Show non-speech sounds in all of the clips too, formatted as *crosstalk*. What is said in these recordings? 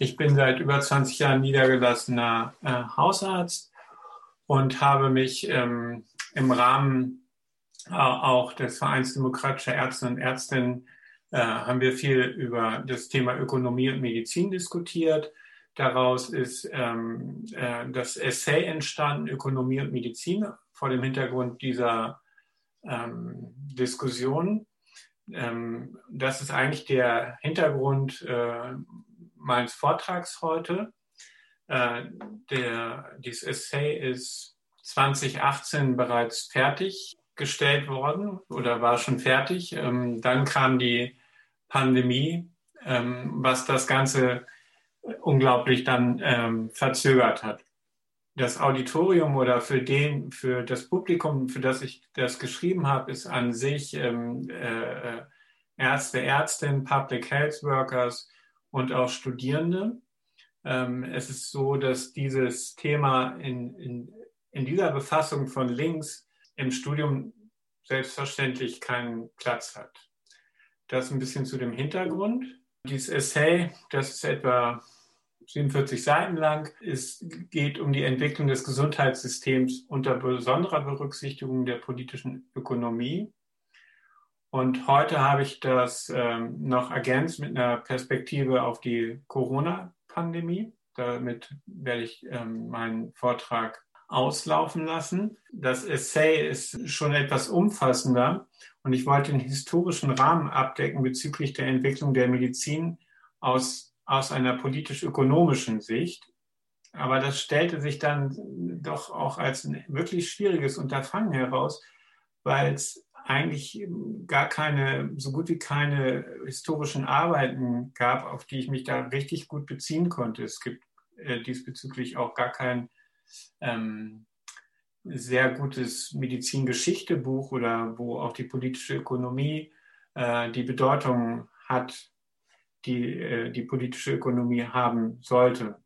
Ich bin seit über 20 Jahren niedergelassener äh, Hausarzt und habe mich ähm, im Rahmen äh, auch des Vereins Demokratischer Ärzte und Ärztinnen äh, haben wir viel über das Thema Ökonomie und Medizin diskutiert. Daraus ist ähm, äh, das Essay entstanden, Ökonomie und Medizin, vor dem Hintergrund dieser ähm, Diskussion. Ähm, das ist eigentlich der Hintergrund äh, meines Vortrags heute. Äh, der, dieses Essay ist 2018 bereits fertiggestellt worden oder war schon fertig. Ähm, dann kam die Pandemie, ähm, was das Ganze unglaublich dann ähm, verzögert hat. Das Auditorium oder für den, für das Publikum, für das ich das geschrieben habe, ist an sich ähm, äh, Ärzte, Ärztinnen, Public Health Workers, und auch Studierende. Ähm, es ist so, dass dieses Thema in, in, in dieser Befassung von links im Studium selbstverständlich keinen Platz hat. Das ein bisschen zu dem Hintergrund. Dieses Essay, das ist etwa 47 Seiten lang. Es geht um die Entwicklung des Gesundheitssystems unter besonderer Berücksichtigung der politischen Ökonomie. Und heute habe ich das ähm, noch ergänzt mit einer Perspektive auf die Corona-Pandemie. Damit werde ich ähm, meinen Vortrag auslaufen lassen. Das Essay ist schon etwas umfassender und ich wollte den historischen Rahmen abdecken bezüglich der Entwicklung der Medizin aus, aus einer politisch-ökonomischen Sicht. Aber das stellte sich dann doch auch als ein wirklich schwieriges Unterfangen heraus, weil es eigentlich gar keine, so gut wie keine historischen Arbeiten gab, auf die ich mich da richtig gut beziehen konnte. Es gibt äh, diesbezüglich auch gar kein ähm, sehr gutes Medizingeschichtebuch oder wo auch die politische Ökonomie äh, die Bedeutung hat, die äh, die politische Ökonomie haben sollte.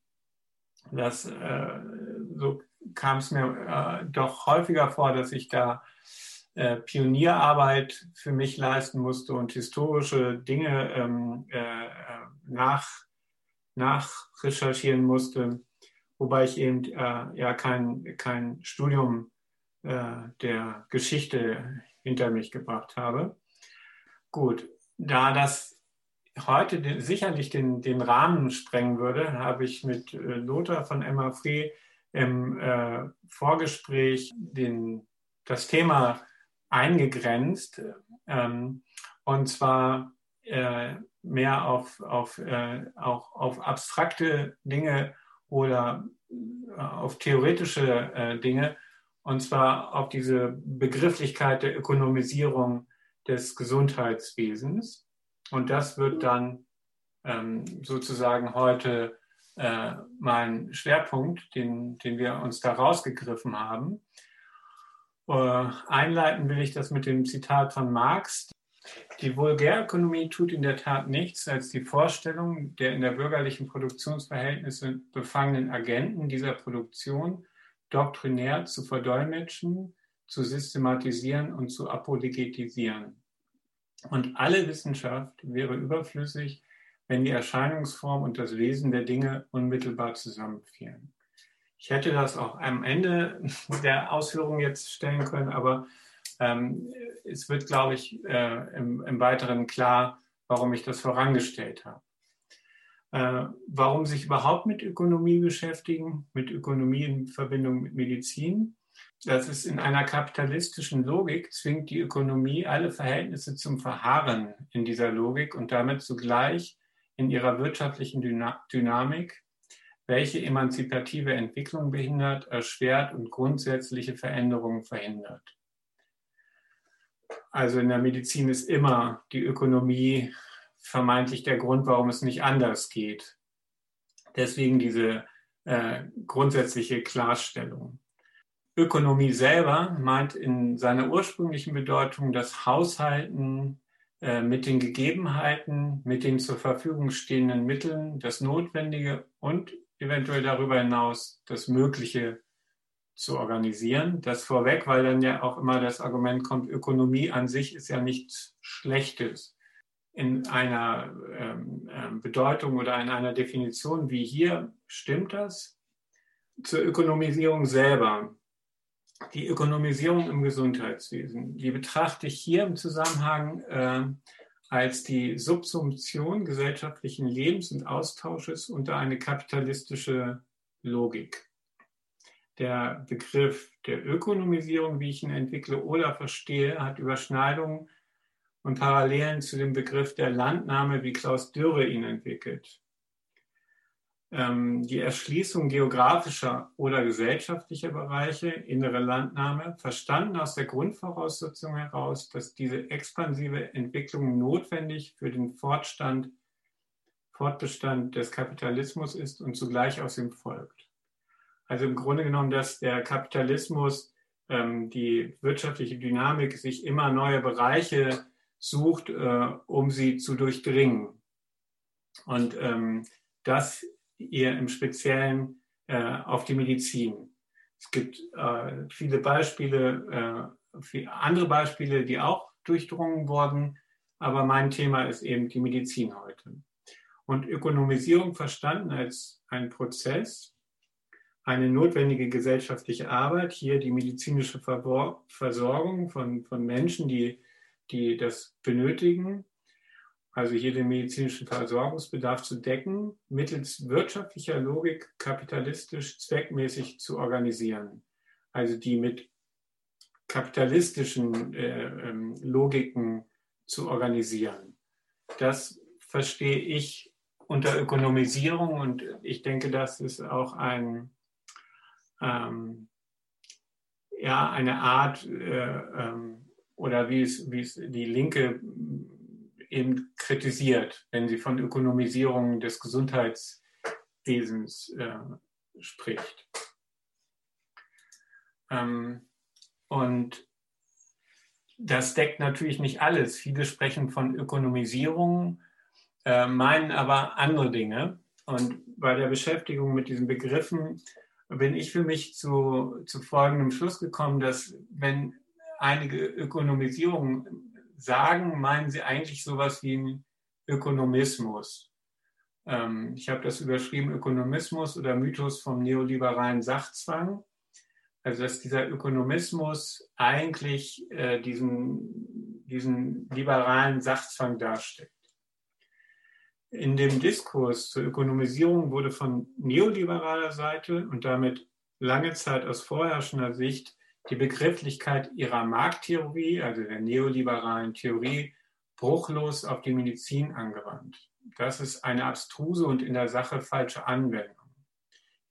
Das, äh, so kam es mir äh, doch häufiger vor, dass ich da äh, Pionierarbeit für mich leisten musste und historische Dinge ähm, äh, nach, nachrecherchieren musste, wobei ich eben äh, ja kein, kein Studium äh, der Geschichte hinter mich gebracht habe. Gut, da das heute den, sicherlich den, den Rahmen sprengen würde, habe ich mit äh, Lothar von Emma Free im äh, Vorgespräch den, das Thema eingegrenzt ähm, und zwar äh, mehr auf, auf, äh, auch auf abstrakte Dinge oder äh, auf theoretische äh, Dinge und zwar auf diese Begrifflichkeit der Ökonomisierung des Gesundheitswesens. Und das wird dann ähm, sozusagen heute äh, mein Schwerpunkt, den, den wir uns da rausgegriffen haben. Äh, einleiten will ich das mit dem Zitat von Marx. Die Vulgärökonomie tut in der Tat nichts als die Vorstellung der in der bürgerlichen Produktionsverhältnisse befangenen Agenten dieser Produktion doktrinär zu verdolmetschen, zu systematisieren und zu apologetisieren. Und alle Wissenschaft wäre überflüssig, wenn die Erscheinungsform und das Wesen der Dinge unmittelbar zusammenfielen. Ich hätte das auch am Ende *laughs* der Ausführung jetzt stellen können, aber ähm, es wird, glaube ich, äh, im, im, Weiteren klar, warum ich das vorangestellt habe. Äh, warum sich überhaupt mit Ökonomie beschäftigen, mit Ökonomie in Verbindung mit Medizin? Das ist in einer kapitalistischen Logik, zwingt die Ökonomie alle Verhältnisse zum Verharren in dieser Logik und damit zugleich in ihrer wirtschaftlichen Dynamik welche emanzipative Entwicklung behindert, erschwert und grundsätzliche Veränderungen verhindert. Also in der Medizin ist immer die Ökonomie vermeintlich der Grund, warum es nicht anders geht. Deswegen diese äh, grundsätzliche Klarstellung. Ökonomie selber meint in seiner ursprünglichen Bedeutung das Haushalten äh, mit den Gegebenheiten, mit den zur Verfügung stehenden Mitteln, das Notwendige und eventuell darüber hinaus das Mögliche zu organisieren. Das vorweg, weil dann ja auch immer das Argument kommt, Ökonomie an sich ist ja nichts Schlechtes. in einer ähm, ähm, Bedeutung oder in einer Definition wie hier, stimmt das? Zur Ökonomisierung selber. Die Ökonomisierung im Gesundheitswesen, die betrachte ich hier im Zusammenhang äh, als die Subsumption gesellschaftlichen Lebens und Austausches unter eine kapitalistische Logik. Der Begriff der Ökonomisierung, wie ich ihn entwickle oder verstehe, hat Überschneidungen und Parallelen zu dem Begriff der Landnahme, wie Klaus Dürre ihn entwickelt. Ähm, die Erschließung geografischer oder gesellschaftlicher Bereiche, innere Landnahme, verstanden aus der Grundvoraussetzung heraus, dass diese expansive Entwicklung notwendig für den Fortstand, Fortbestand des Kapitalismus ist und zugleich aus ihm folgt. Also im Grunde genommen, dass der Kapitalismus ähm, die wirtschaftliche Dynamik sich immer neue Bereiche sucht, äh, um sie zu durchdringen. Und ähm, das eher im Speziellen äh, auf die Medizin. Es gibt äh, viele Beispiele, äh, viele andere Beispiele, die auch durchdrungen wurden, aber mein Thema ist eben die Medizin heute. Und Ökonomisierung verstanden als ein Prozess, eine notwendige gesellschaftliche Arbeit, hier die medizinische Versorgung von, von Menschen, die die das benötigen, also hier den medizinischen Versorgungsbedarf zu decken, mittels wirtschaftlicher Logik kapitalistisch zweckmäßig zu organisieren. Also die mit kapitalistischen äh, ähm, Logiken zu organisieren. Das verstehe ich unter Ökonomisierung und ich denke, das ist auch ein, ähm, ja, eine Art, äh, ähm, oder wie es, wie es die Linke eben kritisiert, wenn sie von Ökonomisierung des Gesundheitswesens äh, spricht. Ähm, und das deckt natürlich nicht alles. Viele sprechen von Ökonomisierung, äh, meinen aber andere Dinge. Und bei der Beschäftigung mit diesen Begriffen bin ich für mich zu, zu folgendem Schluss gekommen, dass wenn einige Ökonomisierung sagen, meinen sie eigentlich sowas wie einen Ökonomismus. Ähm, ich habe das überschrieben, Ökonomismus oder Mythos vom neoliberalen Sachzwang. Also dass dieser Ökonomismus eigentlich äh, diesen, diesen liberalen Sachzwang darstellt. In dem Diskurs zur Ökonomisierung wurde von neoliberaler Seite und damit lange Zeit aus vorherrschender Sicht die Begrifflichkeit ihrer Markttheorie, also der neoliberalen Theorie, bruchlos auf die Medizin angewandt. Das ist eine abstruse und in der Sache falsche Anwendung.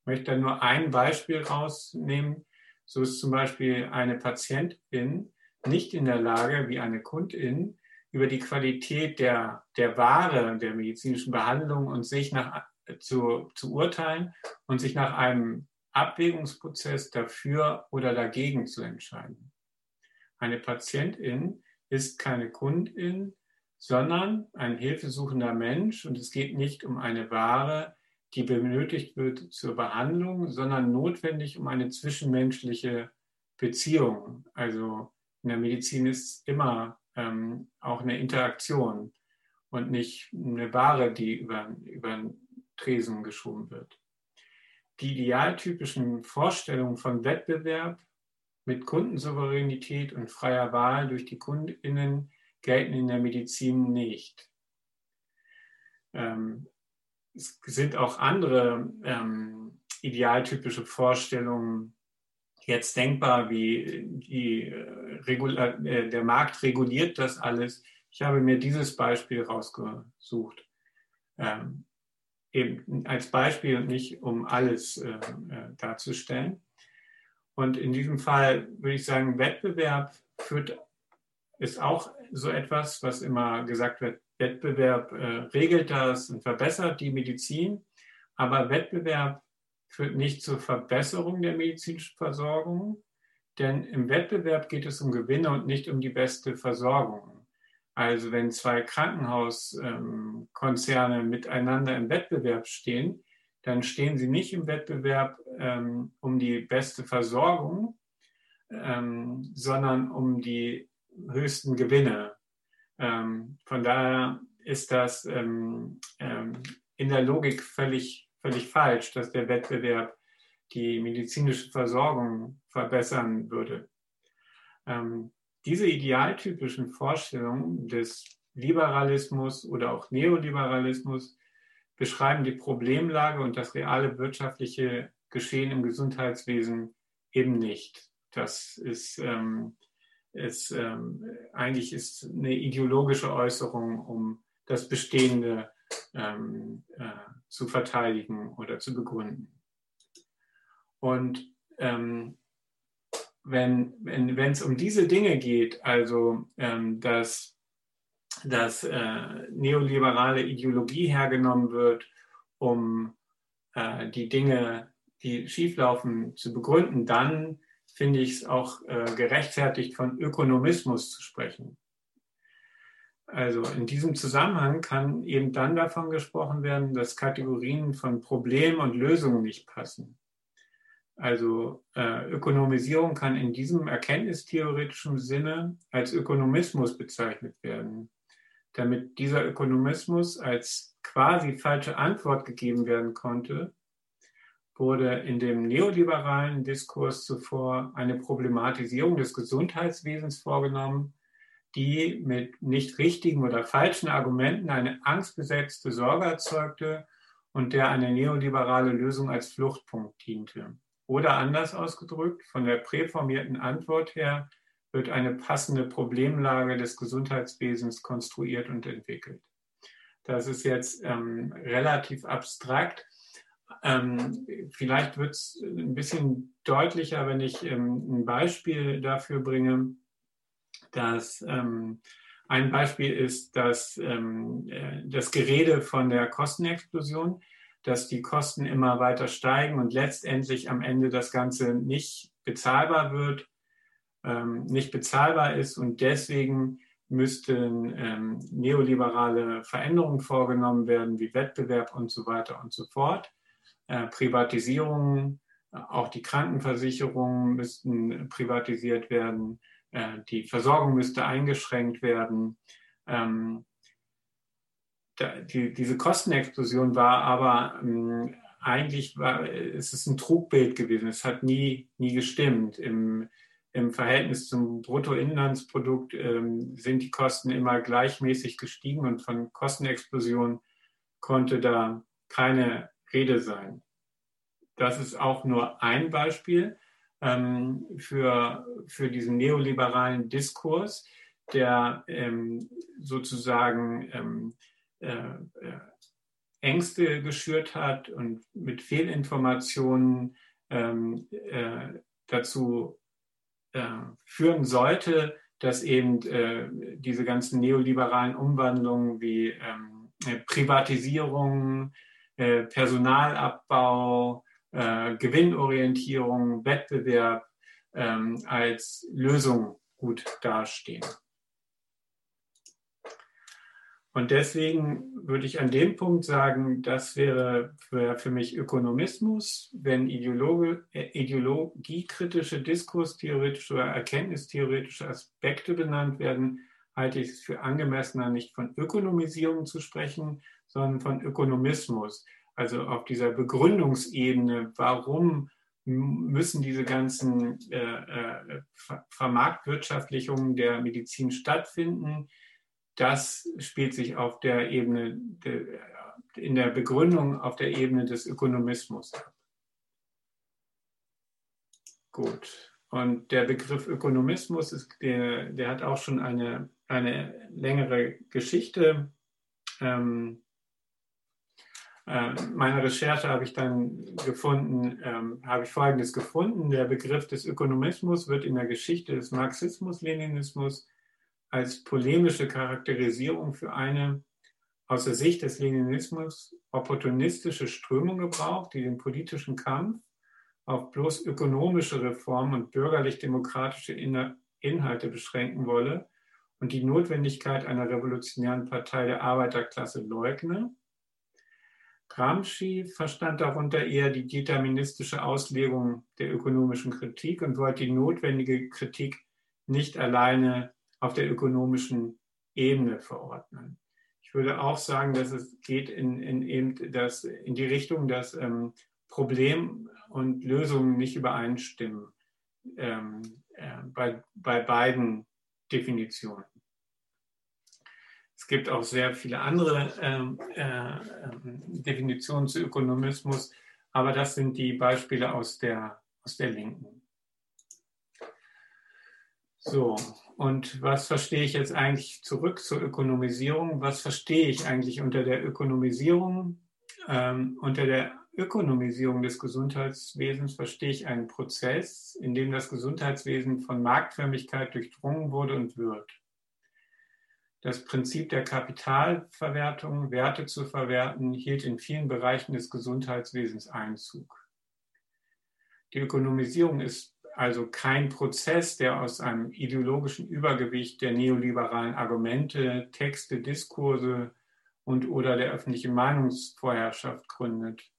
Ich möchte da nur ein Beispiel rausnehmen. So ist zum Beispiel eine Patientin nicht in der Lage, wie eine Kundin, über die Qualität der, der Ware, der medizinischen Behandlung und sich nach, zu, zu urteilen und sich nach einem Abwägungsprozess dafür oder dagegen zu entscheiden. Eine Patientin ist keine Kundin, sondern ein hilfesuchender Mensch und es geht nicht um eine Ware, die benötigt wird zur Behandlung, sondern notwendig um eine zwischenmenschliche Beziehung. Also in der Medizin ist immer ähm, auch eine Interaktion und nicht eine Ware, die über, über einen Tresen geschoben wird die idealtypischen Vorstellungen von Wettbewerb mit Kundensouveränität und freier Wahl durch die Kundinnen gelten in der Medizin nicht. Ähm, es sind auch andere ähm, idealtypische Vorstellungen jetzt denkbar, wie die, äh, äh der Markt reguliert das alles. Ich habe mir dieses Beispiel rausgesucht. Ähm, eben als Beispiel und nicht um alles äh, äh, darzustellen. Und in diesem Fall würde ich sagen, Wettbewerb führt, ist auch so etwas, was immer gesagt wird, Wettbewerb äh, regelt das und verbessert die Medizin, aber Wettbewerb führt nicht zur Verbesserung der medizinischen Versorgung, denn im Wettbewerb geht es um Gewinne und nicht um die beste Versorgung. Also wenn zwei Krankenhauskonzerne ähm, miteinander im Wettbewerb stehen, dann stehen sie nicht im Wettbewerb ähm, um die beste Versorgung, ähm, sondern um die höchsten Gewinne. Ähm, von daher ist das ähm, ähm, in der Logik völlig, völlig falsch, dass der Wettbewerb die medizinische Versorgung verbessern würde. Ähm, diese idealtypischen Vorstellungen des Liberalismus oder auch Neoliberalismus beschreiben die Problemlage und das reale wirtschaftliche Geschehen im Gesundheitswesen eben nicht. Das ist, ähm, ist ähm, eigentlich ist eine ideologische Äußerung, um das Bestehende ähm, äh, zu verteidigen oder zu begründen. Und ähm, wenn wenn wenn, es um diese Dinge geht, also ähm, dass, dass äh, neoliberale Ideologie hergenommen wird, um äh, die Dinge, die schieflaufen, zu begründen, dann finde ich es auch äh, gerechtfertigt, von Ökonomismus zu sprechen. Also in diesem Zusammenhang kann eben dann davon gesprochen werden, dass Kategorien von Problem und Lösungen nicht passen. Also äh, Ökonomisierung kann in diesem erkenntnistheoretischen Sinne als Ökonomismus bezeichnet werden. Damit dieser Ökonomismus als quasi falsche Antwort gegeben werden konnte, wurde in dem neoliberalen Diskurs zuvor eine Problematisierung des Gesundheitswesens vorgenommen, die mit nicht richtigen oder falschen Argumenten eine angstbesetzte Sorge erzeugte und der eine neoliberale Lösung als Fluchtpunkt diente. Oder anders ausgedrückt, von der präformierten Antwort her wird eine passende Problemlage des Gesundheitswesens konstruiert und entwickelt. Das ist jetzt ähm, relativ abstrakt. Ähm, vielleicht wird es ein bisschen deutlicher, wenn ich ähm, ein Beispiel dafür bringe, dass ähm, ein Beispiel ist, dass ähm, äh, das Gerede von der Kostenexplosion dass die Kosten immer weiter steigen und letztendlich am Ende das Ganze nicht bezahlbar wird, ähm, nicht bezahlbar ist und deswegen müssten ähm, neoliberale Veränderungen vorgenommen werden, wie Wettbewerb und so weiter und so fort. Äh, Privatisierungen, auch die Krankenversicherungen müssten privatisiert werden, äh, die Versorgung müsste eingeschränkt werden. Ähm, die, diese Kostenexplosion war aber ähm, eigentlich war, es ist ein Trugbild gewesen. Es hat nie, nie gestimmt. Im, im Verhältnis zum Bruttoinlandsprodukt ähm, sind die Kosten immer gleichmäßig gestiegen und von Kostenexplosion konnte da keine Rede sein. Das ist auch nur ein Beispiel ähm, für, für diesen neoliberalen Diskurs, der ähm, sozusagen ähm, äh, äh, Ängste geschürt hat und mit Fehlinformationen ähm, äh, dazu äh, führen sollte, dass eben äh, diese ganzen neoliberalen Umwandlungen wie ähm, äh, Privatisierung, Personalabbau, Gewinnorientierung, Wettbewerb ähm, als Lösung gut dastehen. Und deswegen würde ich an dem Punkt sagen, das wäre für, für mich Ökonomismus, wenn Ideologe, äh, ideologiekritische, diskurstheoretische oder erkenntnistheoretische Aspekte benannt werden, halte ich es für angemessener, nicht von Ökonomisierung zu sprechen, sondern von Ökonomismus. Also auf dieser Begründungsebene, warum müssen diese ganzen äh, äh, Vermarktwirtschaftlichungen der Medizin stattfinden? Das spielt sich auf der Ebene, in der Begründung auf der Ebene des Ökonomismus ab. Gut. Und der Begriff Ökonomismus, ist, der, der hat auch schon eine, eine längere Geschichte. Ähm, äh, meine Recherche habe ich dann gefunden, ähm, habe ich Folgendes gefunden. Der Begriff des Ökonomismus wird in der Geschichte des Marxismus, Leninismus als polemische Charakterisierung für eine aus der Sicht des Leninismus opportunistische Strömung gebraucht, die den politischen Kampf auf bloß ökonomische Reformen und bürgerlich-demokratische Inhalte beschränken wolle und die Notwendigkeit einer revolutionären Partei der Arbeiterklasse leugne. Gramsci verstand darunter eher die deterministische Auslegung der ökonomischen Kritik und wollte die notwendige Kritik nicht alleine auf der ökonomischen Ebene verordnen. Ich würde auch sagen, dass es geht in, in, eben das, in die Richtung, dass ähm, Problem und Lösungen nicht übereinstimmen ähm, äh, bei, bei beiden Definitionen. Es gibt auch sehr viele andere ähm, äh, ähm, Definitionen zu Ökonomismus, aber das sind die Beispiele aus der, aus der Linken. So, und was verstehe ich jetzt eigentlich zurück zur Ökonomisierung? Was verstehe ich eigentlich unter der Ökonomisierung? Ähm, unter der Ökonomisierung des Gesundheitswesens verstehe ich einen Prozess, in dem das Gesundheitswesen von Marktförmigkeit durchdrungen wurde und wird. Das Prinzip der Kapitalverwertung, Werte zu verwerten, hielt in vielen Bereichen des Gesundheitswesens Einzug. Die Ökonomisierung ist also kein Prozess, der aus einem ideologischen Übergewicht der neoliberalen Argumente, Texte, Diskurse und oder der öffentlichen Meinungsvorherrschaft gründet.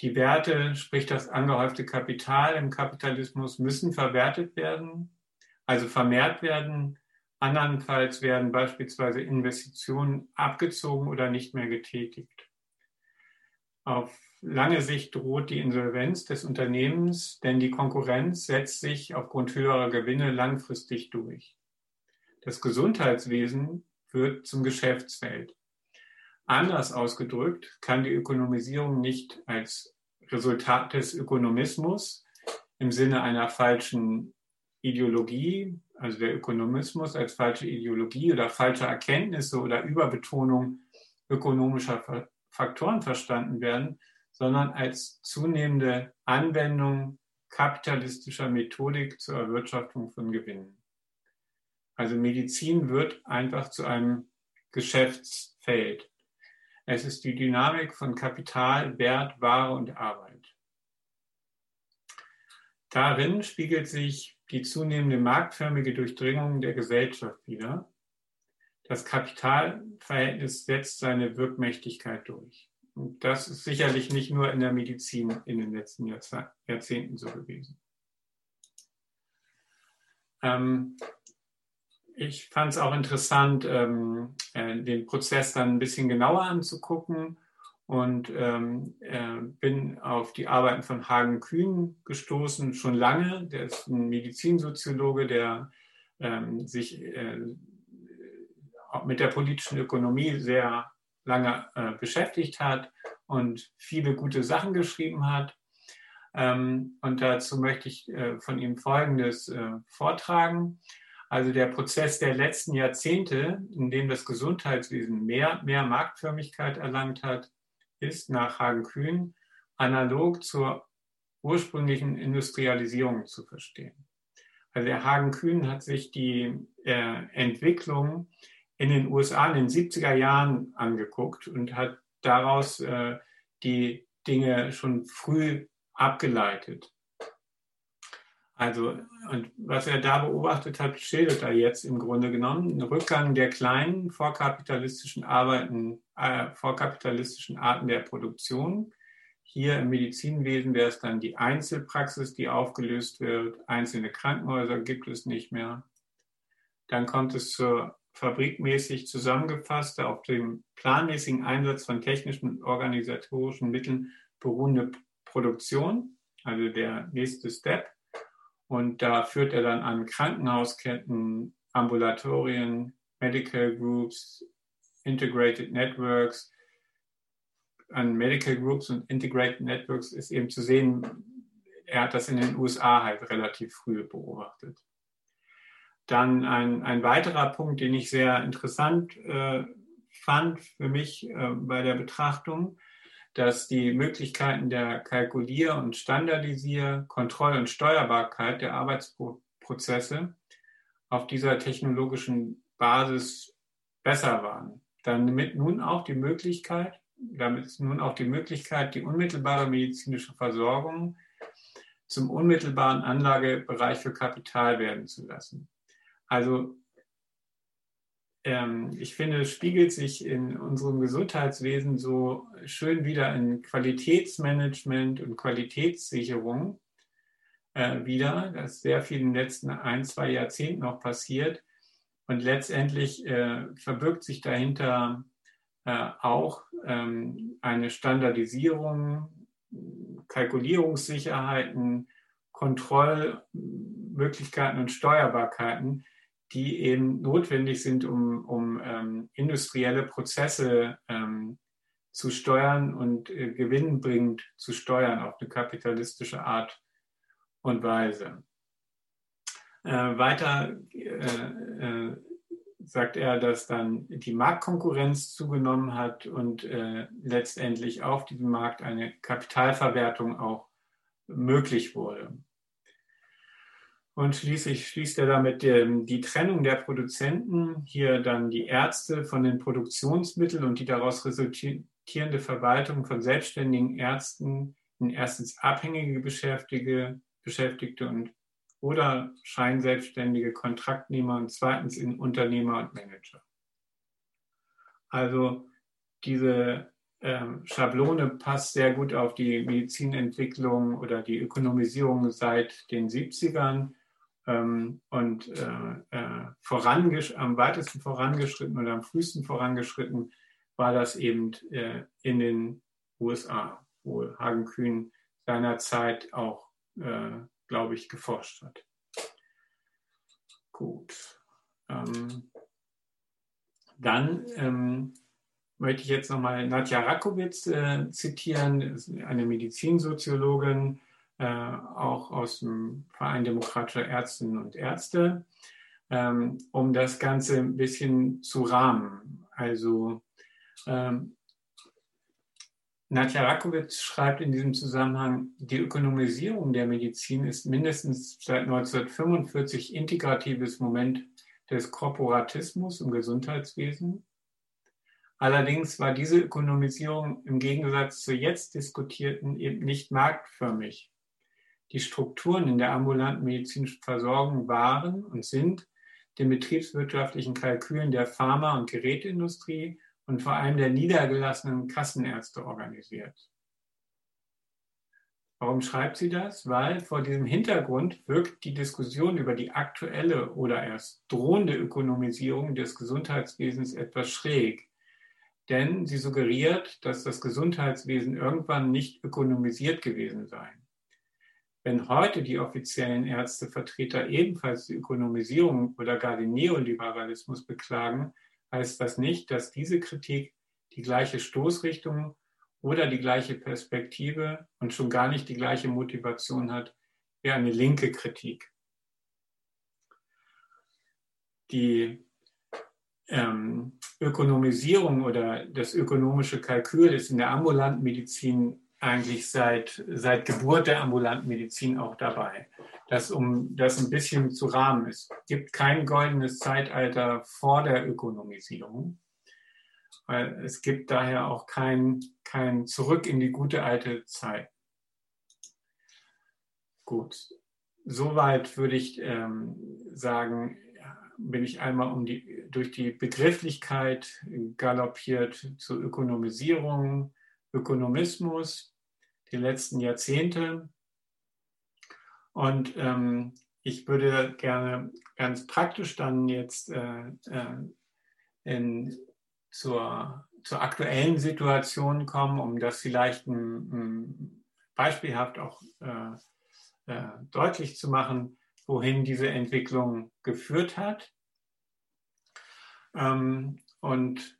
Die Werte, sprich das angehäufte Kapital im Kapitalismus, müssen verwertet werden, also vermehrt werden. Andernfalls werden beispielsweise Investitionen abgezogen oder nicht mehr getätigt. Auf lange Sicht droht die Insolvenz des Unternehmens, denn die Konkurrenz setzt sich aufgrund höherer Gewinne langfristig durch. Das Gesundheitswesen wird zum Geschäftsfeld. Anders ausgedrückt kann die Ökonomisierung nicht als Resultat des Ökonomismus im Sinne einer falschen Ideologie, also der Ökonomismus als falsche Ideologie oder falsche Erkenntnisse oder Überbetonung ökonomischer Faktoren verstanden werden, sondern als zunehmende Anwendung kapitalistischer Methodik zur Erwirtschaftung von Gewinnen. Also Medizin wird einfach zu einem Geschäftsfeld. Es ist die Dynamik von Kapital, Wert, Ware und Arbeit. Darin spiegelt sich die zunehmende marktförmige Durchdringung der Gesellschaft wider. Das Kapitalverhältnis setzt seine Wirkmächtigkeit durch. Und das ist sicherlich nicht nur in der Medizin in den letzten Jahrzehnten so gewesen. Ähm, ich fand es auch interessant, ähm, äh, den Prozess dann ein bisschen genauer anzugucken und ähm, äh, bin auf die Arbeiten von Hagen Kühn gestoßen, schon lange. Der ist ein Medizinsoziologe, der ähm, sich äh, mit der politischen Ökonomie sehr lange äh, beschäftigt hat und viele gute Sachen geschrieben hat. Ähm, und dazu möchte ich äh, von ihm Folgendes äh, vortragen. Also der Prozess der letzten Jahrzehnte, in dem das Gesundheitswesen mehr, mehr Marktförmigkeit erlangt hat, ist nach Hagen-Kühn analog zur ursprünglichen Industrialisierung zu verstehen. Also der Hagen-Kühn hat sich die äh, Entwicklung in den USA in den 70er Jahren angeguckt und hat daraus äh, die Dinge schon früh abgeleitet. Also, und was er da beobachtet hat, schildert er jetzt im Grunde genommen. Ein Rückgang der kleinen vorkapitalistischen Arbeiten, äh, vorkapitalistischen Arten der Produktion. Hier im Medizinwesen wäre es dann die Einzelpraxis, die aufgelöst wird. Einzelne Krankenhäuser gibt es nicht mehr. Dann kommt es zur fabrikmäßig zusammengefasste, auf dem planmäßigen Einsatz von technischen und organisatorischen Mitteln beruhende Produktion, also der nächste Step. Und da führt er dann an Krankenhausketten, Ambulatorien, Medical Groups, Integrated Networks. An Medical Groups und Integrated Networks ist eben zu sehen, er hat das in den USA halt relativ früh beobachtet. Dann ein, ein weiterer Punkt, den ich sehr interessant äh, fand für mich äh, bei der Betrachtung, dass die Möglichkeiten der Kalkulier- und Standardisier-, Kontroll- und Steuerbarkeit der Arbeitsprozesse auf dieser technologischen Basis besser waren. Damit nun auch die Möglichkeit, damit ist nun auch die Möglichkeit, die unmittelbare medizinische Versorgung zum unmittelbaren Anlagebereich für Kapital werden zu lassen. Also ähm, ich finde, es spiegelt sich in unserem Gesundheitswesen so schön wieder in Qualitätsmanagement und Qualitätssicherung äh, wieder, das sehr viel in den letzten ein, zwei Jahrzehnten noch passiert. Und letztendlich äh, verbirgt sich dahinter äh, auch ähm, eine Standardisierung, Kalkulierungssicherheiten, Kontrollmöglichkeiten und Steuerbarkeiten, die eben notwendig sind, um, um ähm, industrielle Prozesse ähm, zu steuern und äh, gewinnbringend zu steuern auf eine kapitalistische Art und Weise. Äh, weiter äh, äh, sagt er, dass dann die Marktkonkurrenz zugenommen hat und äh, letztendlich auf diesem Markt eine Kapitalverwertung auch möglich wurde. Und schließlich schließt er damit die, die Trennung der Produzenten, hier dann die Ärzte von den Produktionsmitteln und die daraus resultierende Verwaltung von selbstständigen Ärzten in erstens abhängige Beschäftigte, Beschäftigte und oder scheinselbstständige Kontraktnehmer und zweitens in Unternehmer und Manager. Also diese ähm, Schablone passt sehr gut auf die Medizinentwicklung oder die Ökonomisierung seit den 70ern ähm, und äh, äh, am weitesten vorangeschritten oder am frühesten vorangeschritten war das eben äh, in den USA, wo Hagen Kühn seinerzeit auch äh, glaube ich, geforscht hat. Gut. Ähm, dann ähm, möchte ich jetzt nochmal Nadja Rakowitz äh, zitieren, eine Medizinsoziologin, äh, auch aus dem Verein Demokratischer Ärztinnen und Ärzte, ähm, um das Ganze ein bisschen zu rahmen. Also ähm, Nadja Rakowitz schreibt in diesem Zusammenhang, die Ökonomisierung der Medizin ist mindestens seit 1945 integratives Moment des Korporatismus im Gesundheitswesen. Allerdings war diese Ökonomisierung im Gegensatz zur jetzt diskutierten eben nicht marktförmig. Die Strukturen in der ambulanten medizinischen Versorgung waren und sind den betriebswirtschaftlichen Kalkülen der Pharma- und Geräteindustrie und vor allem der niedergelassenen Kassenärzte organisiert. Warum schreibt sie das? Weil vor diesem Hintergrund wirkt die Diskussion über die aktuelle oder erst drohende Ökonomisierung des Gesundheitswesens etwas schräg. Denn sie suggeriert, dass das Gesundheitswesen irgendwann nicht ökonomisiert gewesen sei. Wenn heute die offiziellen Ärztevertreter ebenfalls die Ökonomisierung oder gar den Neoliberalismus beklagen, heißt das nicht, dass diese Kritik die gleiche Stoßrichtung oder die gleiche Perspektive und schon gar nicht die gleiche Motivation hat wie eine linke Kritik. Die ähm, Ökonomisierung oder das ökonomische Kalkül ist in der ambulanten Medizin eigentlich seit, seit Geburt der ambulanten Medizin auch dabei das um das ein bisschen zu rahmen ist. Es gibt kein goldenes Zeitalter vor der Ökonomisierung. Weil es gibt daher auch kein, kein Zurück in die gute alte Zeit. Gut, soweit würde ich ähm, sagen, bin ich einmal um die, durch die Begrifflichkeit galoppiert zur Ökonomisierung, Ökonomismus, die letzten Jahrzehnte und ähm, ich würde gerne ganz praktisch dann jetzt äh, äh, in, zur, zur aktuellen Situation kommen, um das vielleicht ein, ein beispielhaft auch äh, äh deutlich zu machen, wohin diese Entwicklung geführt hat. Ähm, und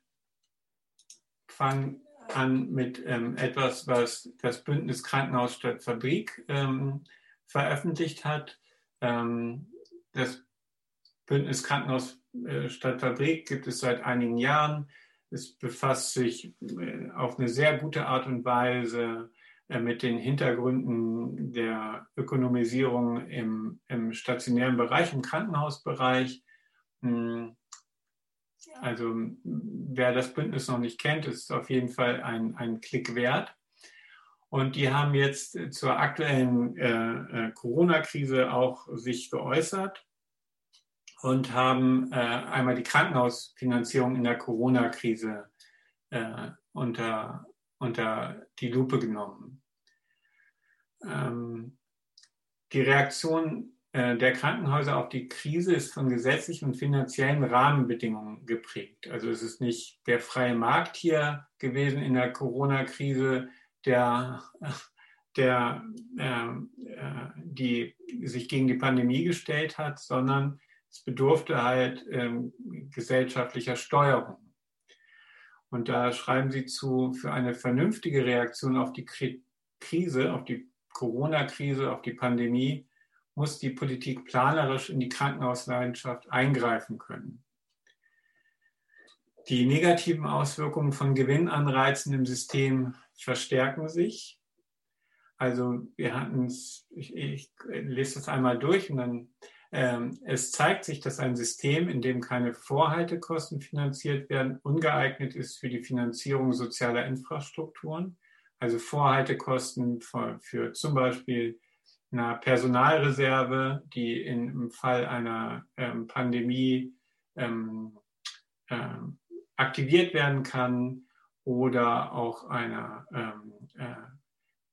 fange an mit ähm, etwas, was das Bündnis Krankenhaus statt Fabrik ähm, veröffentlicht hat. Ähm, das Bündnis Krankenhaus statt Fabrik gibt es seit einigen Jahren. Es befasst sich äh, auf eine sehr gute Art und Weise äh, mit den Hintergründen der Ökonomisierung im, im stationären Bereich, im Krankenhausbereich. Hm, also wer das Bündnis noch nicht kennt, ist auf jeden Fall ein, ein Klick wert. Und die haben jetzt zur aktuellen äh, äh, Corona-Krise auch sich geäußert und haben äh, einmal die Krankenhausfinanzierung in der Corona-Krise äh, unter, unter die Lupe genommen. Ähm, die Reaktion äh, der Krankenhäuser auf die Krise ist von gesetzlichen und finanziellen Rahmenbedingungen geprägt. Also es ist nicht der freie Markt hier gewesen in der Corona-Krise, der, der äh, äh, die sich gegen die Pandemie gestellt hat, sondern es bedurfte halt ähm, gesellschaftlicher Steuerung. Und da schreiben Sie zu, für eine vernünftige Reaktion auf die Krise, auf die Corona-Krise, auf die Pandemie, muss die Politik planerisch in die Krankenhausleidenschaft eingreifen können. Die negativen Auswirkungen von Gewinnanreizen im System verstärken sich. Also wir hatten es, ich, ich, lese das einmal durch und dann, ähm, es zeigt sich, dass ein System, in dem keine Vorhaltekosten finanziert werden, ungeeignet ist für die Finanzierung sozialer Infrastrukturen. Also Vorhaltekosten für, für zum Beispiel einer Personalreserve, die in, im Fall einer ähm, Pandemie ähm, äh, aktiviert werden kann oder auch einer ähm, äh,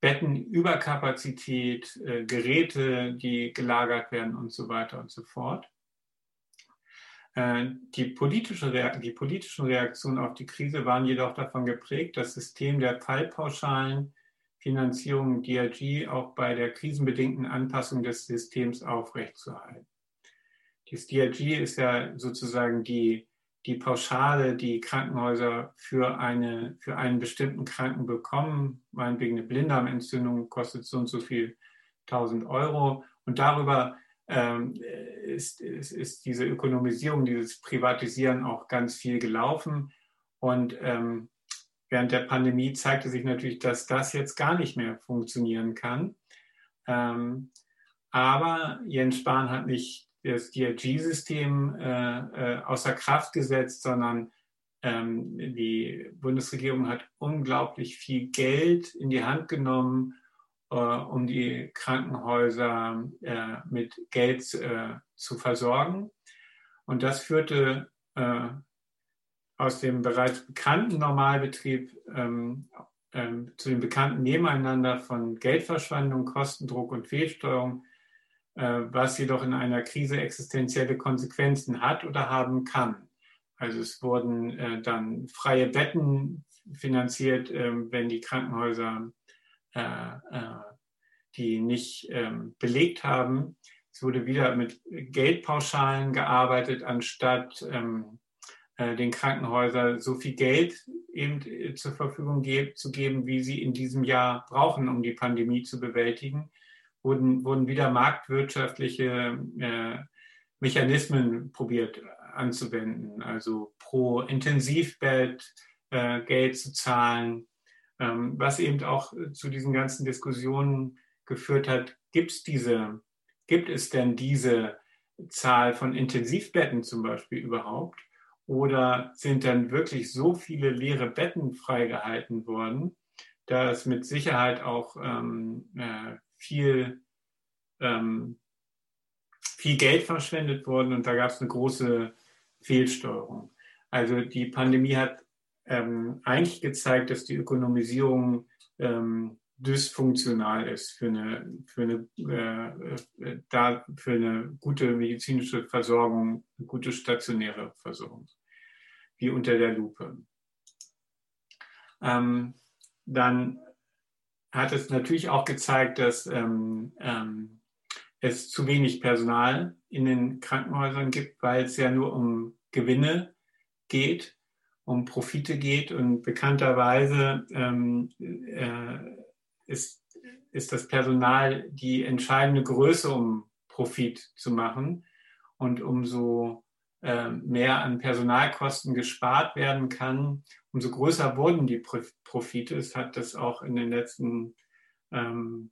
Bettenüberkapazität, äh, Geräte, die gelagert werden und so weiter und so fort. Äh, die, politische die politischen Reaktionen auf die Krise waren jedoch davon geprägt, das System der Fallpauschalen Finanzierung DRG auch bei der krisenbedingten Anpassung des Systems aufrechtzuerhalten. Das DRG ist ja sozusagen die, die Pauschale, die Krankenhäuser für, eine, für einen bestimmten Kranken bekommen. Meinetwegen eine Blinddarmentzündung kostet so und so viel 1000 Euro. Und darüber ähm, ist, ist, ist diese Ökonomisierung, dieses Privatisieren auch ganz viel gelaufen. Und ähm, während der Pandemie zeigte sich natürlich, dass das jetzt gar nicht mehr funktionieren kann. Ähm, aber Jens Spahn hat nicht das DRG-System äh, äh, außer Kraft gesetzt, sondern ähm, die Bundesregierung hat unglaublich viel Geld in die Hand genommen, äh, um die Krankenhäuser äh, mit Geld äh, zu versorgen. Und das führte äh, aus dem bereits bekannten Normalbetrieb ähm, ähm, zu dem bekannten Nebeneinander von Geldverschwendung, Kostendruck und Fehlsteuerung, äh, was jedoch in einer Krise existenzielle Konsequenzen hat oder haben kann. Also es wurden äh, dann freie Betten finanziert, äh, wenn die Krankenhäuser äh, äh, die nicht ähm, belegt haben. Es wurde wieder mit Geldpauschalen gearbeitet, anstatt ähm, äh, den Krankenhäusern so viel Geld eben äh, zur Verfügung zu geben, wie sie in diesem Jahr brauchen, um die Pandemie zu bewältigen, wurden, wurden wieder marktwirtschaftliche äh, Mechanismen probiert anzuwenden, also pro Intensivbett äh, Geld zu zahlen, ähm, was eben auch zu diesen ganzen Diskussionen geführt hat, gibt's diese, gibt es denn diese Zahl von Intensivbetten zum Beispiel überhaupt? Oder sind dann wirklich so viele leere Betten freigehalten worden, dass mit Sicherheit auch ähm, äh, viel, ähm, viel Geld verschwendet worden und da gab es eine große Fehlsteuerung. Also die Pandemie hat ähm, eigentlich gezeigt, dass die Ökonomisierung ähm, dysfunktional ist für eine, für eine, äh, äh da, für eine gute medizinische Versorgung, eine gute stationäre Versorgung wie unter der Lupe. Ähm, dann hat es natürlich auch gezeigt, dass ähm, ähm, es zu wenig Personal in den Krankenhäusern gibt, weil es ja nur um Gewinne geht, um Profite geht und bekannterweise ähm, äh, ist, ist das Personal die entscheidende Größe, um Profit zu machen. Und umso mehr an Personalkosten gespart werden kann, umso größer wurden die Profite. Es hat das auch in den letzten, ähm,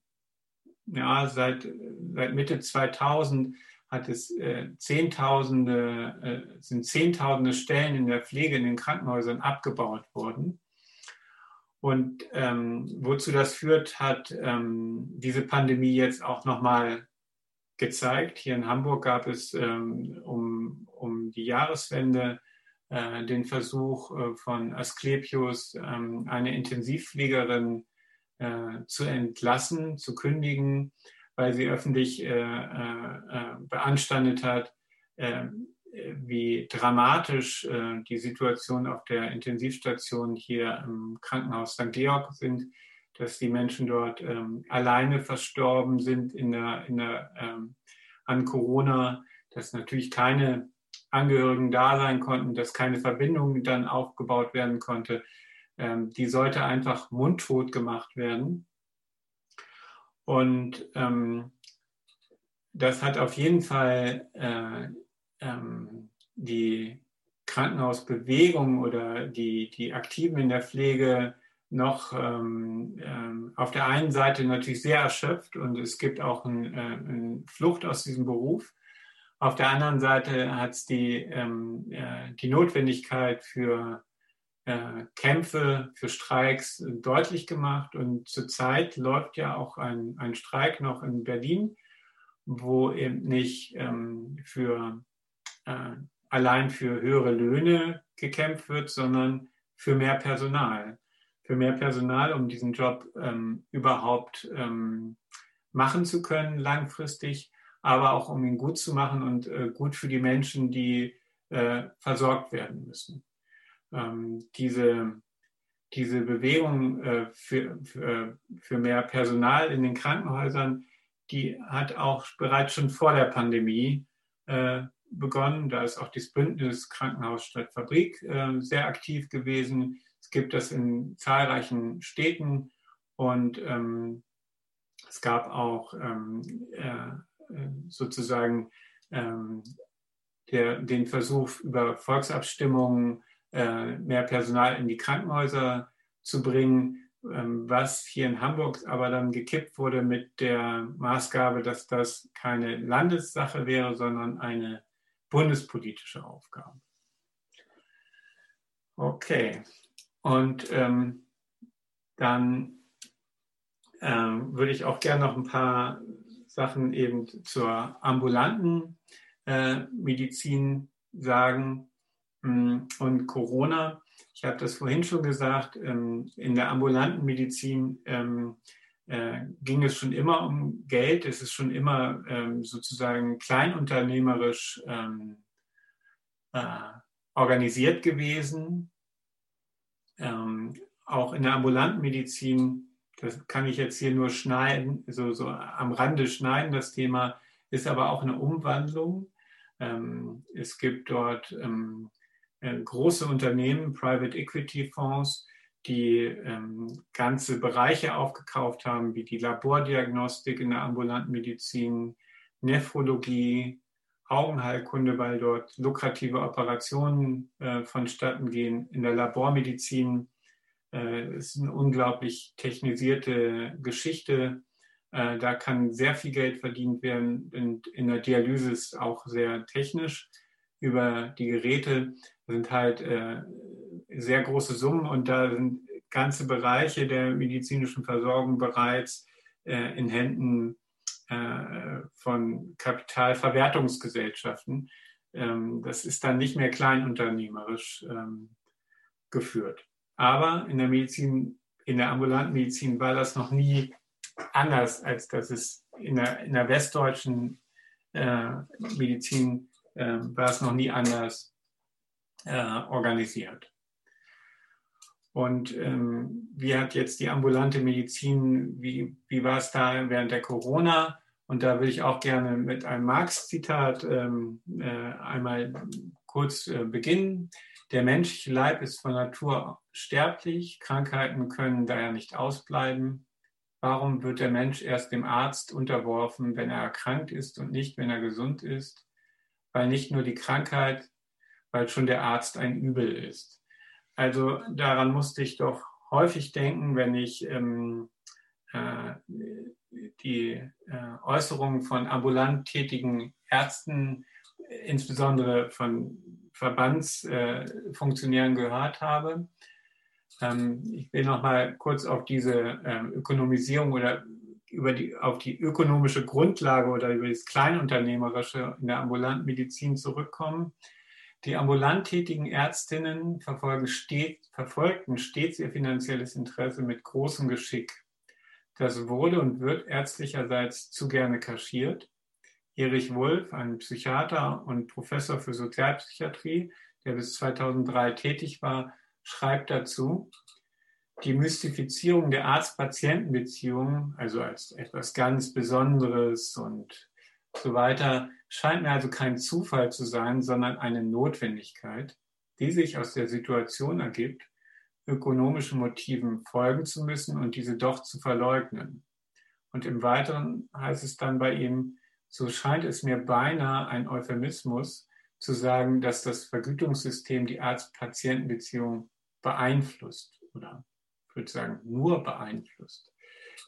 ja, seit, seit Mitte 2000 hat es äh, Zehntausende, äh, sind Zehntausende Stellen in der Pflege in den Krankenhäusern abgebaut worden. Und ähm, wozu das führt, hat ähm, diese Pandemie jetzt auch nochmal gezeigt. Hier in Hamburg gab es ähm, um, um die Jahreswende äh, den Versuch äh, von Asklepios, ähm, eine Intensivpflegerin äh, zu entlassen, zu kündigen, weil sie öffentlich äh, äh, beanstandet hat, wie dramatisch äh, die Situation auf der Intensivstation hier im Krankenhaus St. Georg sind, dass die Menschen dort ähm, alleine verstorben sind in der, in der, ähm, an Corona, dass natürlich keine Angehörigen da sein konnten, dass keine Verbindung dann aufgebaut werden konnte. Ähm, die sollte einfach mundtot gemacht werden. Und ähm, das hat auf jeden Fall äh, ähm, die Krankenhausbewegung oder die, die Aktiven in der Pflege noch ähm, ähm, auf der einen Seite natürlich sehr erschöpft und es gibt auch eine äh, ein Flucht aus diesem Beruf. Auf der anderen Seite hat es die, ähm, äh, die Notwendigkeit für äh, Kämpfe, für Streiks deutlich gemacht. Und zurzeit läuft ja auch ein, ein Streik noch in Berlin, wo eben nicht ähm, für äh, allein für höhere Löhne gekämpft wird, sondern für mehr Personal. Für mehr Personal, um diesen Job ähm, überhaupt ähm, machen zu können, langfristig, aber auch um ihn gut zu machen und äh, gut für die Menschen, die äh, versorgt werden müssen. Ähm, diese, diese Bewegung äh, für, für, für mehr Personal in den Krankenhäusern, die hat auch bereits schon vor der Pandemie äh, begonnen. Da ist auch das Bündnis Krankenhaus statt Fabrik äh, sehr aktiv gewesen. Es gibt das in zahlreichen Städten und ähm, es gab auch ähm, äh, sozusagen ähm, der, den Versuch, über Volksabstimmungen äh, mehr Personal in die Krankenhäuser zu bringen, ähm, was hier in Hamburg aber dann gekippt wurde mit der Maßgabe, dass das keine Landessache wäre, sondern eine bundespolitische Aufgabe. Okay, und ähm, dann ähm, würde ich auch gerne noch ein paar Sachen eben zur ambulanten äh, Medizin sagen mm, und Corona. Ich habe das vorhin schon gesagt, ähm, in der ambulanten Medizin ähm, äh, ging es schon immer um Geld. Es ist schon immer ähm, sozusagen kleinunternehmerisch ähm, äh, organisiert gewesen. Ähm, auch in der ambulanten Medizin, das kann ich jetzt hier nur schneiden, so, so am Rande schneiden, das Thema ist aber auch eine Umwandlung. Ähm, es gibt dort ähm, äh, große Unternehmen, Private Equity Fonds, die ähm, ganze Bereiche aufgekauft haben, wie die Labordiagnostik in der ambulanten Medizin, Nephrologie, Augenheilkunde, weil dort lukrative Operationen äh, vonstatten gehen. In der Labormedizin äh, ist eine unglaublich technisierte Geschichte. Äh, da kann sehr viel Geld verdient werden. Und in der Dialyse ist auch sehr technisch über die Geräte sind halt äh, sehr große Summen und da sind ganze Bereiche der medizinischen Versorgung bereits äh, in Händen äh, von Kapitalverwertungsgesellschaften. Ähm, das ist dann nicht mehr kleinunternehmerisch ähm, geführt. Aber in der Medizin, in der ambulanten Medizin war das noch nie anders, als dass es in der, in der westdeutschen äh, Medizin äh, war es noch nie anders äh, organisiert. Und ähm, wie hat jetzt die ambulante Medizin, wie, wie war es da während der Corona? Und da will ich auch gerne mit einem Marx-Zitat ähm, äh, einmal kurz äh, beginnen. Der menschliche Leib ist von Natur sterblich, Krankheiten können daher nicht ausbleiben. Warum wird der Mensch erst dem Arzt unterworfen, wenn er erkrankt ist und nicht, wenn er gesund ist? Weil nicht nur die Krankheit, weil schon der Arzt ein Übel ist. Also daran musste ich doch häufig denken, wenn ich ähm, äh, die äh, Äußerungen von ambulant tätigen Ärzten, insbesondere von Verbandsfunktionären äh, gehört habe. Ähm, ich will noch mal kurz auf diese ähm, Ökonomisierung oder über die, auf die ökonomische Grundlage oder über das Kleinunternehmerische in der ambulanten Medizin zurückkommen. Die ambulant tätigen Ärztinnen verfolgen stets, verfolgten stets ihr finanzielles Interesse mit großem Geschick. Das wurde und wird ärztlicherseits zu gerne kaschiert. Erich Wulff, ein Psychiater und Professor für Sozialpsychiatrie, der bis 2003 tätig war, schreibt dazu, die Mystifizierung der Arzt-Patienten-Beziehung, also als etwas ganz Besonderes und so weiter, scheint mir also kein Zufall zu sein, sondern eine Notwendigkeit, die sich aus der Situation ergibt, ökonomischen Motiven folgen zu müssen und diese doch zu verleugnen. Und im Weiteren heißt es dann bei ihm, so scheint es mir beinahe ein Euphemismus zu sagen, dass das Vergütungssystem die Arzt-Patienten-Beziehung beeinflusst oder ich würde sagen nur beeinflusst.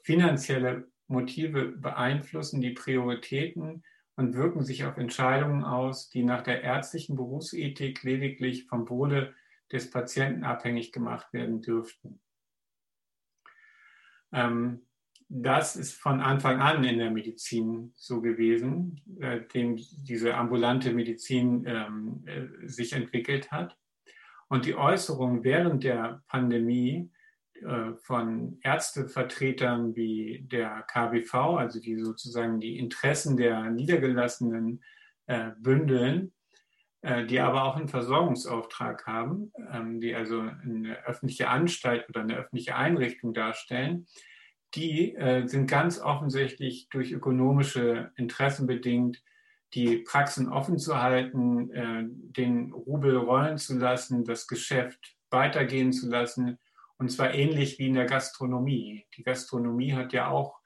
Finanzielle Motive beeinflussen die Prioritäten und wirken sich auf Entscheidungen aus, die nach der ärztlichen Berufsethik lediglich vom Wohle des Patienten abhängig gemacht werden dürften. Ähm, das ist von Anfang an in der Medizin so gewesen, seitdem diese ambulante Medizin ähm, äh, sich entwickelt hat. Und die Äußerung während der Pandemie äh, von Ärztevertretern wie der KBV, also die sozusagen die Interessen der Niedergelassenen äh, bündeln, die aber auch einen Versorgungsauftrag haben, ähm, die also eine öffentliche Anstalt oder eine öffentliche Einrichtung darstellen, die äh, sind ganz offensichtlich durch ökonomische Interessen bedingt, die Praxen offen zu halten, äh, den Rubel rollen zu lassen, das Geschäft weitergehen zu lassen und zwar ähnlich wie in der Gastronomie. Die Gastronomie hat ja auch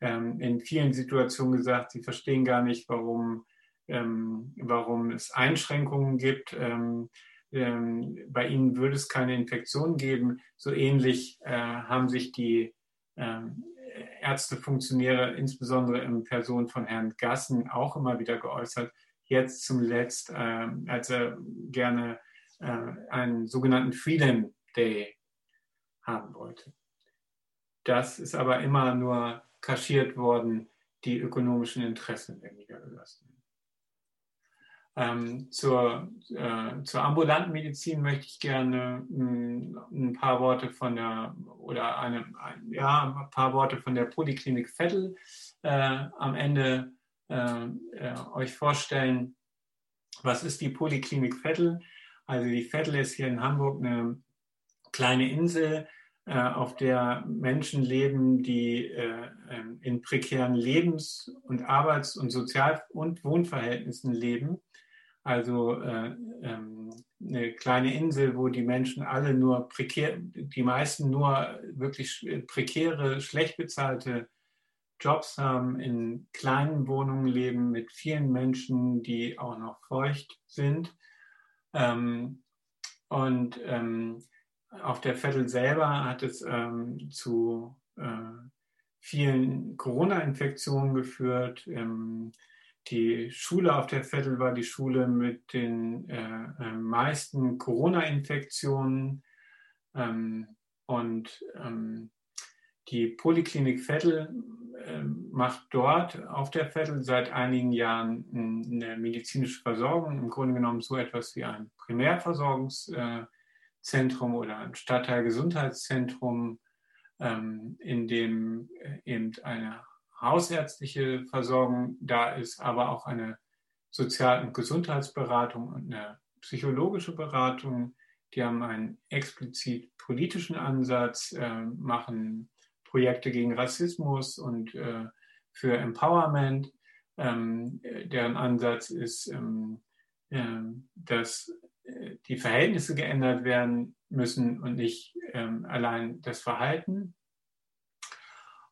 ähm, in vielen Situationen gesagt, sie verstehen gar nicht, warum, ähm, warum es Einschränkungen gibt. Ähm, ähm bei ihnen würde es keine Infektion geben. So ähnlich äh, haben sich die ähm, Ärztefunktionäre, insbesondere in Person von Herrn Gassen, auch immer wieder geäußert. Jetzt zum Letzt, äh, als er gerne äh, einen sogenannten Freedom Day haben wollte. Das ist aber immer nur kaschiert worden, die ökonomischen Interessen der Niedergelassenen. Ähm, zur, äh, zur ambulanten Medizin möchte ich gerne mh, hm, ein paar Worte von der oder eine, ein, ja, ein paar Worte von der Poliklinik Vettel äh, am Ende äh, äh euch vorstellen. Was ist die Poliklinik Vettel? Also die Vettel ist hier in Hamburg eine kleine Insel, äh, auf der Menschen leben, die äh, in prekären Lebens- und Arbeits- und Sozial- und Wohnverhältnissen leben. Also äh, ähm, eine kleine Insel, wo die Menschen alle nur prekär, die meisten nur wirklich prekäre, schlecht bezahlte Jobs haben, in kleinen Wohnungen leben mit vielen Menschen, die auch noch feucht sind. Ähm, und auf der Vettel selber hat es ähm, zu äh, vielen Corona-Infektionen geführt. Ähm, die Schule auf der Vettel war die Schule mit den äh, äh, meisten Corona-Infektionen. Ähm, und ähm, die Poliklinik Vettel äh, macht dort auf der Vettel seit einigen Jahren eine medizinische Versorgung, im Grunde genommen so etwas wie ein Primärversorgungs- äh, oder ein Stadtteilgesundheitszentrum, ähm, in dem äh, eben eine hausärztliche Versorgung da ist, aber auch eine Sozial- und Gesundheitsberatung und eine psychologische Beratung. Die haben einen explizit politischen Ansatz, äh, machen Projekte gegen Rassismus und äh, für Empowerment. Ähm, deren Ansatz ist, ähm, äh, dass die Verhältnisse geändert werden müssen und nicht ähm, allein das Verhalten.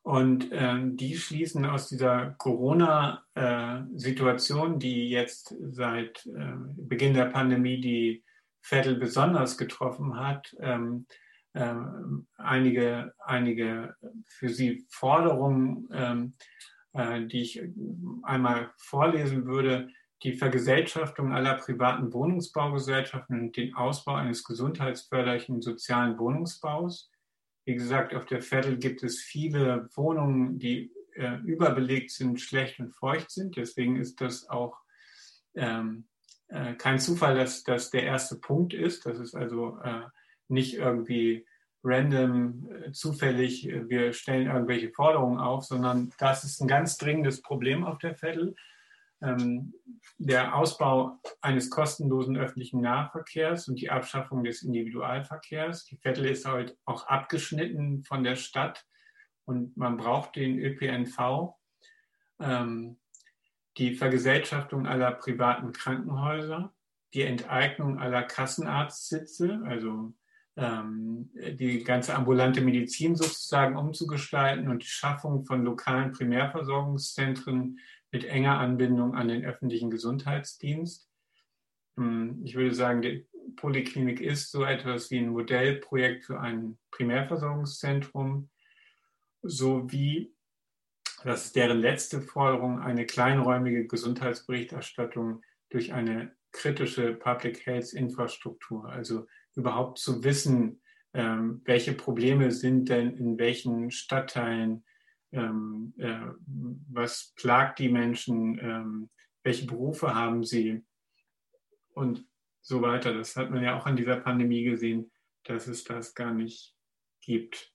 Und ähm, die schließen aus dieser Corona-Situation, äh, die jetzt seit äh, Beginn der Pandemie die Vettel besonders getroffen hat, ähm, äh, einige, einige für sie Forderungen, ähm, äh, die ich einmal vorlesen würde, die Vergesellschaftung aller privaten Wohnungsbaugesellschaften und den Ausbau eines gesundheitsförderlichen sozialen Wohnungsbaus. Wie gesagt, auf der Vettel gibt es viele Wohnungen, die äh, überbelegt sind, schlecht und feucht sind. Deswegen ist das auch ähm, äh, kein Zufall, dass das der erste Punkt ist. Das ist also äh, nicht irgendwie random, äh, zufällig, äh, wir stellen irgendwelche Forderungen auf, sondern das ist ein ganz dringendes Problem auf der Vettel. Ähm, der Ausbau eines kostenlosen öffentlichen Nahverkehrs und die Abschaffung des Individualverkehrs. Die Vettel ist halt auch abgeschnitten von der Stadt und man braucht den ÖPNV. Ähm, die Vergesellschaftung aller privaten Krankenhäuser, die Enteignung aller Kassenarztsitze, also ähm, die ganze ambulante Medizin sozusagen umzugestalten und die Schaffung von lokalen Primärversorgungszentren mit enger Anbindung an den öffentlichen Gesundheitsdienst. Ähm, ich würde sagen, die Poliklinik ist so etwas wie ein Modellprojekt für ein Primärversorgungszentrum, sowie, das ist deren letzte Forderung, eine kleinräumige Gesundheitsberichterstattung durch eine kritische Public Health Infrastruktur, also überhaupt zu wissen, ähm, welche Probleme sind denn in welchen Stadtteilen, ähm, äh, was plagt die Menschen, ähm, welche Berufe haben sie und so weiter. Das hat man ja auch an dieser Pandemie gesehen, dass es das gar nicht gibt.